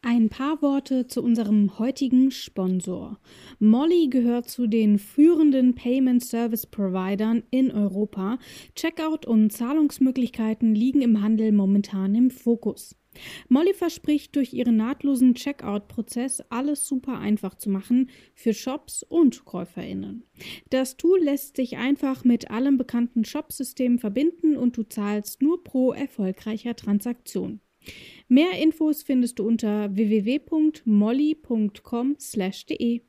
Ein paar Worte zu unserem heutigen Sponsor. Molly gehört zu den führenden Payment Service Providern in Europa. Checkout und Zahlungsmöglichkeiten liegen im Handel momentan im Fokus. Molly verspricht durch ihren nahtlosen Checkout-Prozess alles super einfach zu machen für Shops und KäuferInnen. Das Tool lässt sich einfach mit allen bekannten Shopsystemen verbinden und du zahlst nur pro erfolgreicher Transaktion. Mehr Infos findest du unter www.molly.com/de.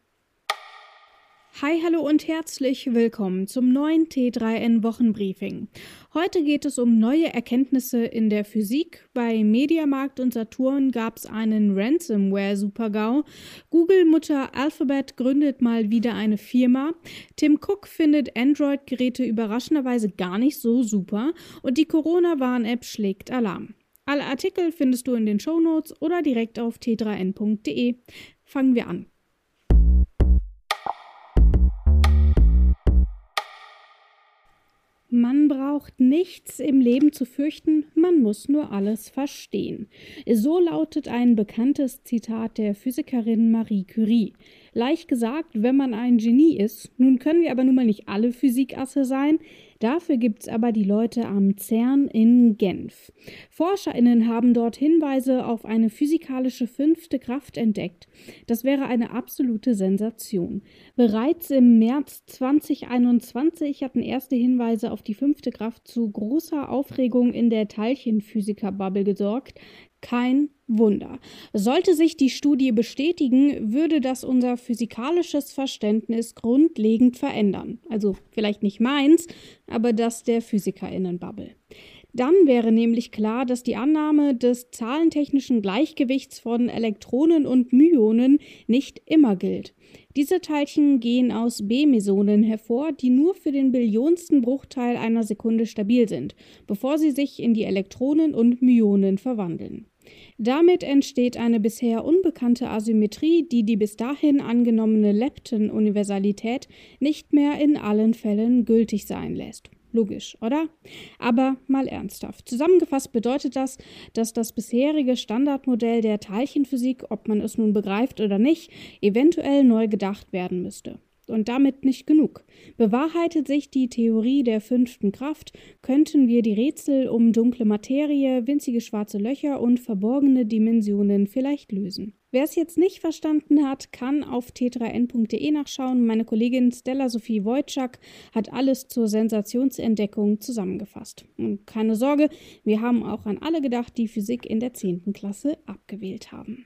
Hi, hallo und herzlich willkommen zum neuen T3N Wochenbriefing. Heute geht es um neue Erkenntnisse in der Physik. Bei Mediamarkt und Saturn gab es einen Ransomware-Supergau. Google-Mutter Alphabet gründet mal wieder eine Firma. Tim Cook findet Android-Geräte überraschenderweise gar nicht so super. Und die Corona-Warn-App schlägt Alarm. Alle Artikel findest du in den Shownotes oder direkt auf t3n.de. Fangen wir an. Man braucht nichts im Leben zu fürchten, man muss nur alles verstehen. So lautet ein bekanntes Zitat der Physikerin Marie Curie. Leicht gesagt, wenn man ein Genie ist. Nun können wir aber nun mal nicht alle Physikasse sein. Dafür gibt es aber die Leute am CERN in Genf. ForscherInnen haben dort Hinweise auf eine physikalische fünfte Kraft entdeckt. Das wäre eine absolute Sensation. Bereits im März 2021 hatten erste Hinweise auf die fünfte Kraft zu großer Aufregung in der Teilchenphysiker-Bubble gesorgt. Kein Wunder. Sollte sich die Studie bestätigen, würde das unser physikalisches Verständnis grundlegend verändern. Also vielleicht nicht meins, aber das der Physikerinnenbubble. Dann wäre nämlich klar, dass die Annahme des zahlentechnischen Gleichgewichts von Elektronen und Myonen nicht immer gilt. Diese Teilchen gehen aus B-Mesonen hervor, die nur für den billionsten Bruchteil einer Sekunde stabil sind, bevor sie sich in die Elektronen und Myonen verwandeln. Damit entsteht eine bisher unbekannte Asymmetrie, die die bis dahin angenommene Lepton-Universalität nicht mehr in allen Fällen gültig sein lässt. Logisch, oder? Aber mal ernsthaft. Zusammengefasst bedeutet das, dass das bisherige Standardmodell der Teilchenphysik, ob man es nun begreift oder nicht, eventuell neu gedacht werden müsste. Und damit nicht genug. Bewahrheitet sich die Theorie der fünften Kraft, könnten wir die Rätsel um dunkle Materie, winzige schwarze Löcher und verborgene Dimensionen vielleicht lösen. Wer es jetzt nicht verstanden hat, kann auf t3n.de nachschauen. Meine Kollegin Stella Sophie Wojcik hat alles zur Sensationsentdeckung zusammengefasst. Und keine Sorge, wir haben auch an alle gedacht, die Physik in der 10. Klasse abgewählt haben.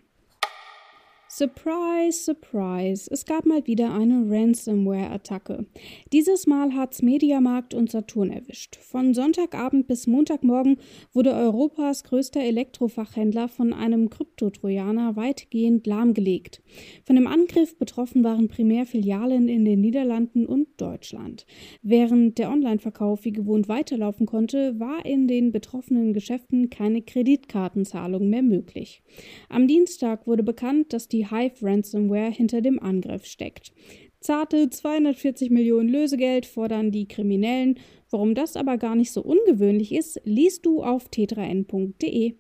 Surprise, surprise, es gab mal wieder eine Ransomware-Attacke. Dieses Mal hat's Mediamarkt und Saturn erwischt. Von Sonntagabend bis Montagmorgen wurde Europas größter Elektrofachhändler von einem Kryptotrojaner weitgehend lahmgelegt. Von dem Angriff betroffen waren primär Filialen in den Niederlanden und Deutschland. Während der Online-Verkauf wie gewohnt weiterlaufen konnte, war in den betroffenen Geschäften keine Kreditkartenzahlung mehr möglich. Am Dienstag wurde bekannt, dass die die Hive Ransomware hinter dem Angriff steckt. Zarte 240 Millionen Lösegeld fordern die Kriminellen. Warum das aber gar nicht so ungewöhnlich ist, liest du auf t3n.de.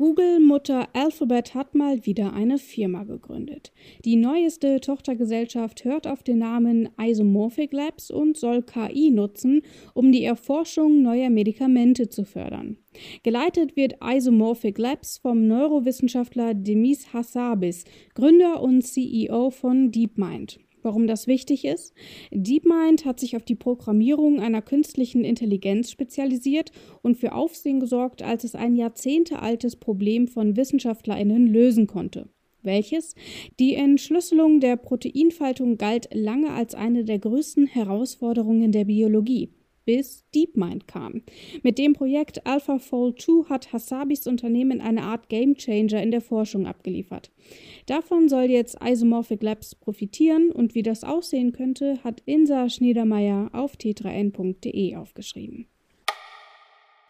Google-Mutter Alphabet hat mal wieder eine Firma gegründet. Die neueste Tochtergesellschaft hört auf den Namen Isomorphic Labs und soll KI nutzen, um die Erforschung neuer Medikamente zu fördern. Geleitet wird Isomorphic Labs vom Neurowissenschaftler Demis Hassabis, Gründer und CEO von DeepMind. Warum das wichtig ist? DeepMind hat sich auf die Programmierung einer künstlichen Intelligenz spezialisiert und für Aufsehen gesorgt, als es ein jahrzehntealtes Problem von WissenschaftlerInnen lösen konnte. Welches? Die Entschlüsselung der Proteinfaltung galt lange als eine der größten Herausforderungen der Biologie bis DeepMind kam. Mit dem Projekt AlphaFold 2 hat Hasabis Unternehmen eine Art Gamechanger in der Forschung abgeliefert. Davon soll jetzt Isomorphic Labs profitieren und wie das aussehen könnte, hat Insa Schniedermeier auf t3n.de aufgeschrieben.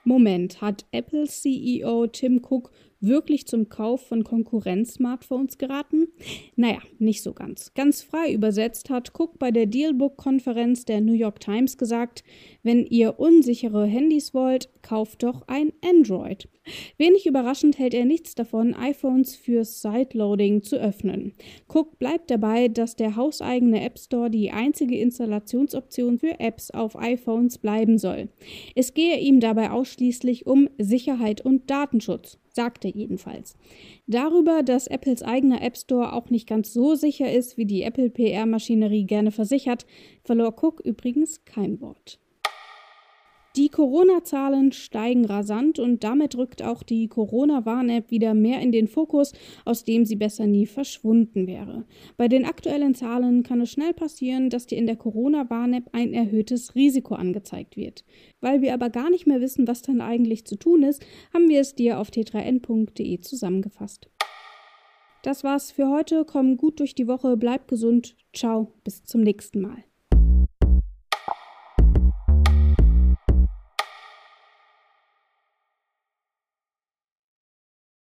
Moment, hat Apple CEO Tim Cook wirklich zum Kauf von Konkurrenz-Smartphones geraten? Naja, nicht so ganz. Ganz frei übersetzt hat Cook bei der Dealbook-Konferenz der New York Times gesagt, wenn ihr unsichere Handys wollt, kauft doch ein Android. Wenig überraschend hält er nichts davon, iPhones fürs Sideloading zu öffnen. Cook bleibt dabei, dass der hauseigene App Store die einzige Installationsoption für Apps auf iPhones bleiben soll. Es gehe ihm dabei ausschließlich um Sicherheit und Datenschutz sagt er jedenfalls. Darüber, dass Apples eigener App Store auch nicht ganz so sicher ist, wie die Apple PR-Maschinerie gerne versichert, verlor Cook übrigens kein Wort. Die Corona-Zahlen steigen rasant und damit rückt auch die Corona-Warn-App wieder mehr in den Fokus, aus dem sie besser nie verschwunden wäre. Bei den aktuellen Zahlen kann es schnell passieren, dass dir in der Corona-Warn-App ein erhöhtes Risiko angezeigt wird. Weil wir aber gar nicht mehr wissen, was dann eigentlich zu tun ist, haben wir es dir auf t3n.de zusammengefasst. Das war's für heute. Komm gut durch die Woche, bleib gesund. Ciao, bis zum nächsten Mal.